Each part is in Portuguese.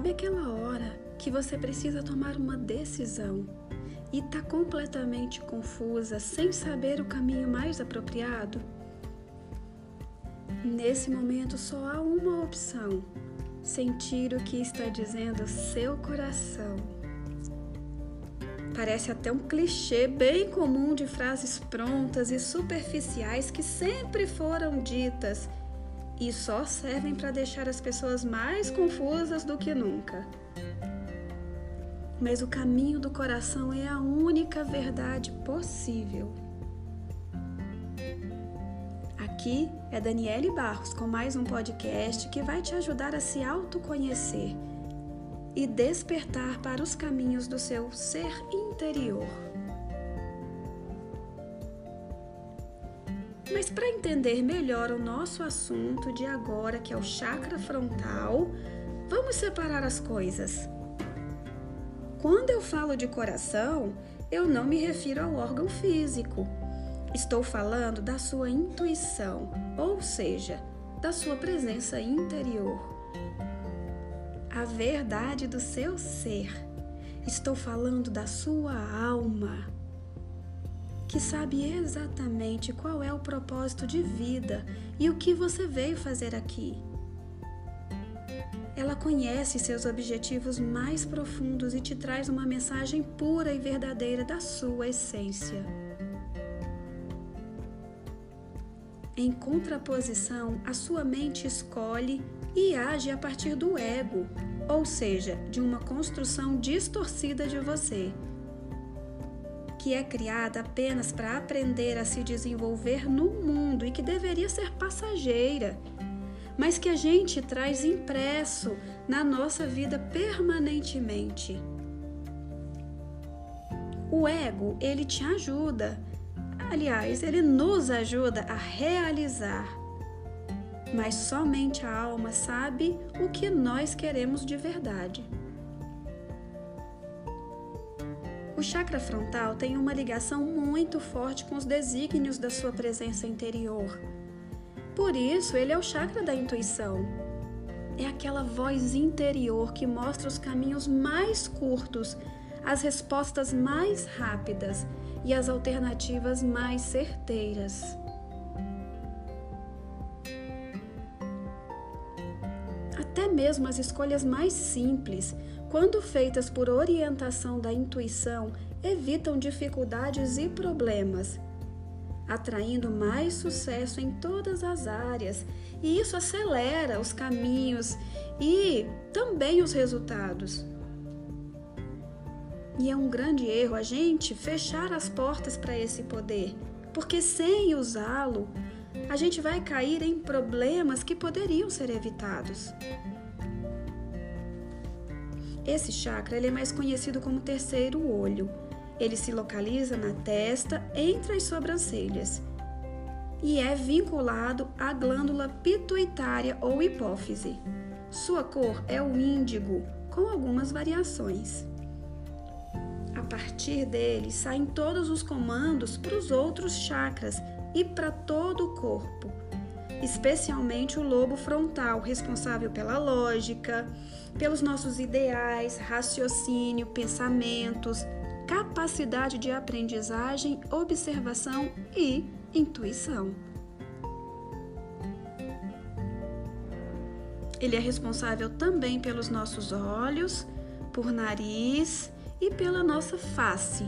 Sabe aquela hora que você precisa tomar uma decisão e está completamente confusa, sem saber o caminho mais apropriado? Nesse momento só há uma opção: sentir o que está dizendo seu coração. Parece até um clichê bem comum de frases prontas e superficiais que sempre foram ditas e só servem para deixar as pessoas mais confusas do que nunca. Mas o caminho do coração é a única verdade possível. Aqui é Daniele Barros com mais um podcast que vai te ajudar a se autoconhecer e despertar para os caminhos do seu ser interior. Entender melhor o nosso assunto de agora, que é o chakra frontal, vamos separar as coisas. Quando eu falo de coração, eu não me refiro ao órgão físico. Estou falando da sua intuição, ou seja, da sua presença interior. A verdade do seu ser. Estou falando da sua alma que sabe exatamente qual é o propósito de vida e o que você veio fazer aqui. Ela conhece seus objetivos mais profundos e te traz uma mensagem pura e verdadeira da sua essência. Em contraposição, a sua mente escolhe e age a partir do ego, ou seja, de uma construção distorcida de você que é criada apenas para aprender a se desenvolver no mundo e que deveria ser passageira, mas que a gente traz impresso na nossa vida permanentemente. O ego, ele te ajuda, aliás, ele nos ajuda a realizar. Mas somente a alma sabe o que nós queremos de verdade. O chakra frontal tem uma ligação muito forte com os desígnios da sua presença interior. Por isso, ele é o chakra da intuição. É aquela voz interior que mostra os caminhos mais curtos, as respostas mais rápidas e as alternativas mais certeiras. Até mesmo as escolhas mais simples quando feitas por orientação da intuição, evitam dificuldades e problemas, atraindo mais sucesso em todas as áreas, e isso acelera os caminhos e também os resultados. E é um grande erro a gente fechar as portas para esse poder, porque sem usá-lo, a gente vai cair em problemas que poderiam ser evitados. Esse chakra ele é mais conhecido como terceiro olho. Ele se localiza na testa, entre as sobrancelhas, e é vinculado à glândula pituitária ou hipófise. Sua cor é o índigo, com algumas variações. A partir dele saem todos os comandos para os outros chakras e para todo o corpo, especialmente o lobo frontal, responsável pela lógica, pelos nossos ideais, raciocínio, pensamentos, capacidade de aprendizagem, observação e intuição. Ele é responsável também pelos nossos olhos, por nariz e pela nossa face.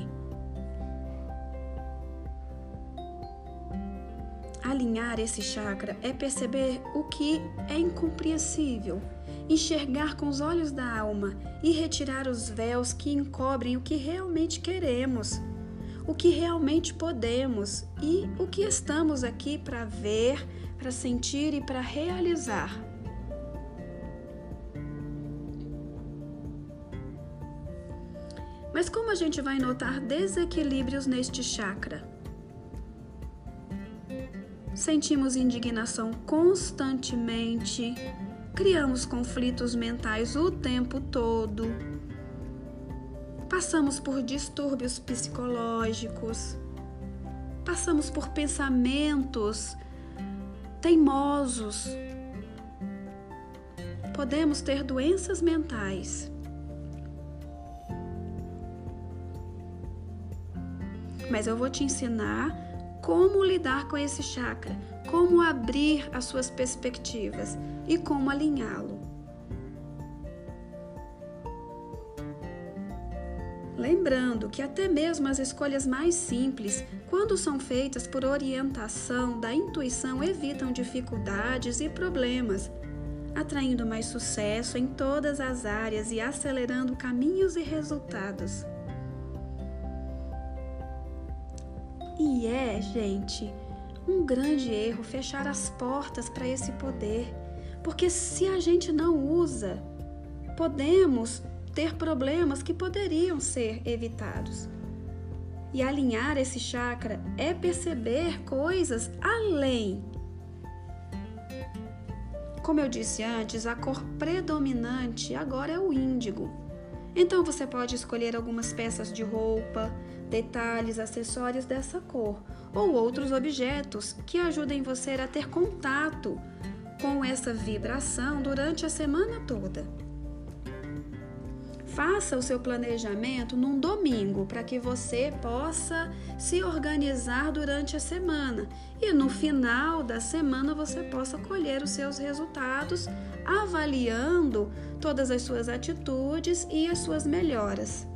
Alinhar esse chakra é perceber o que é incompreensível enxergar com os olhos da alma e retirar os véus que encobrem o que realmente queremos, o que realmente podemos e o que estamos aqui para ver, para sentir e para realizar. Mas como a gente vai notar desequilíbrios neste chakra? Sentimos indignação constantemente, criamos conflitos mentais o tempo todo, passamos por distúrbios psicológicos, passamos por pensamentos teimosos. podemos ter doenças mentais. Mas eu vou te ensinar como lidar com esse chakra, como abrir as suas perspectivas e como alinhá-lo. Lembrando que até mesmo as escolhas mais simples, quando são feitas por orientação da intuição, evitam dificuldades e problemas, atraindo mais sucesso em todas as áreas e acelerando caminhos e resultados. E é, gente, um grande erro fechar as portas para esse poder, porque se a gente não usa, podemos ter problemas que poderiam ser evitados. E alinhar esse chakra é perceber coisas além. Como eu disse antes, a cor predominante agora é o índigo. Então você pode escolher algumas peças de roupa, detalhes, acessórios dessa cor ou outros objetos que ajudem você a ter contato com essa vibração durante a semana toda. Faça o seu planejamento num domingo para que você possa se organizar durante a semana e no final da semana você possa colher os seus resultados, avaliando todas as suas atitudes e as suas melhoras.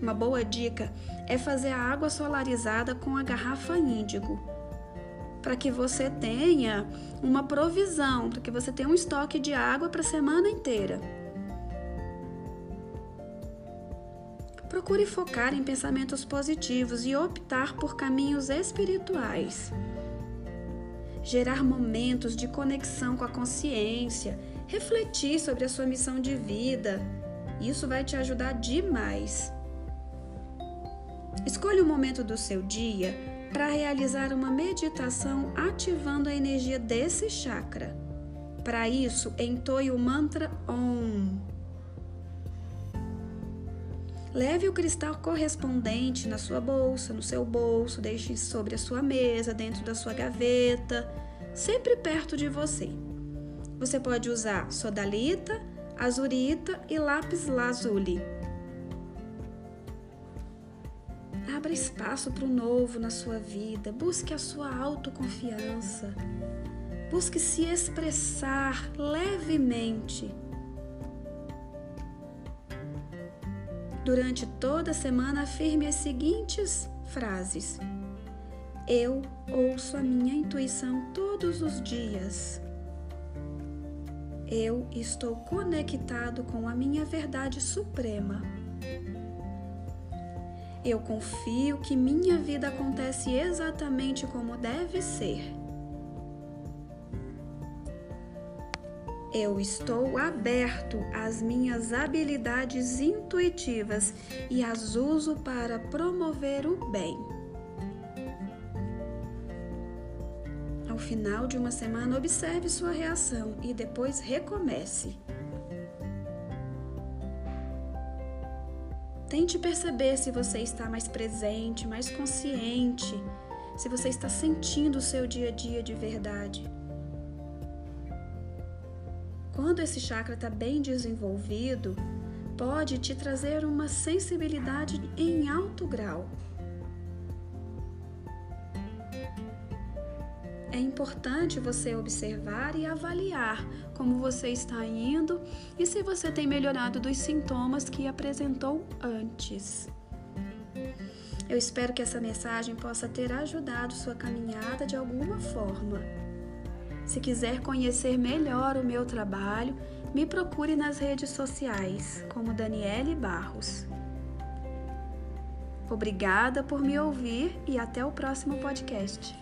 Uma boa dica é fazer a água solarizada com a garrafa índigo, para que você tenha uma provisão, para que você tenha um estoque de água para a semana inteira. Procure focar em pensamentos positivos e optar por caminhos espirituais. Gerar momentos de conexão com a consciência, refletir sobre a sua missão de vida. Isso vai te ajudar demais. Escolha um momento do seu dia para realizar uma meditação ativando a energia desse chakra. Para isso, entoie o mantra OM Leve o cristal correspondente na sua bolsa, no seu bolso, deixe sobre a sua mesa, dentro da sua gaveta, sempre perto de você. Você pode usar sodalita, azurita e lápis lazuli. Abra espaço para o novo na sua vida, busque a sua autoconfiança, busque se expressar levemente Durante toda a semana, afirme as seguintes frases: Eu ouço a minha intuição todos os dias. Eu estou conectado com a minha verdade suprema. Eu confio que minha vida acontece exatamente como deve ser. Eu estou aberto às minhas habilidades intuitivas e as uso para promover o bem. Ao final de uma semana, observe sua reação e depois recomece. Tente perceber se você está mais presente, mais consciente, se você está sentindo o seu dia a dia de verdade. Quando esse chakra está bem desenvolvido, pode te trazer uma sensibilidade em alto grau. É importante você observar e avaliar como você está indo e se você tem melhorado dos sintomas que apresentou antes. Eu espero que essa mensagem possa ter ajudado sua caminhada de alguma forma. Se quiser conhecer melhor o meu trabalho, me procure nas redes sociais, como Daniele Barros. Obrigada por me ouvir e até o próximo podcast.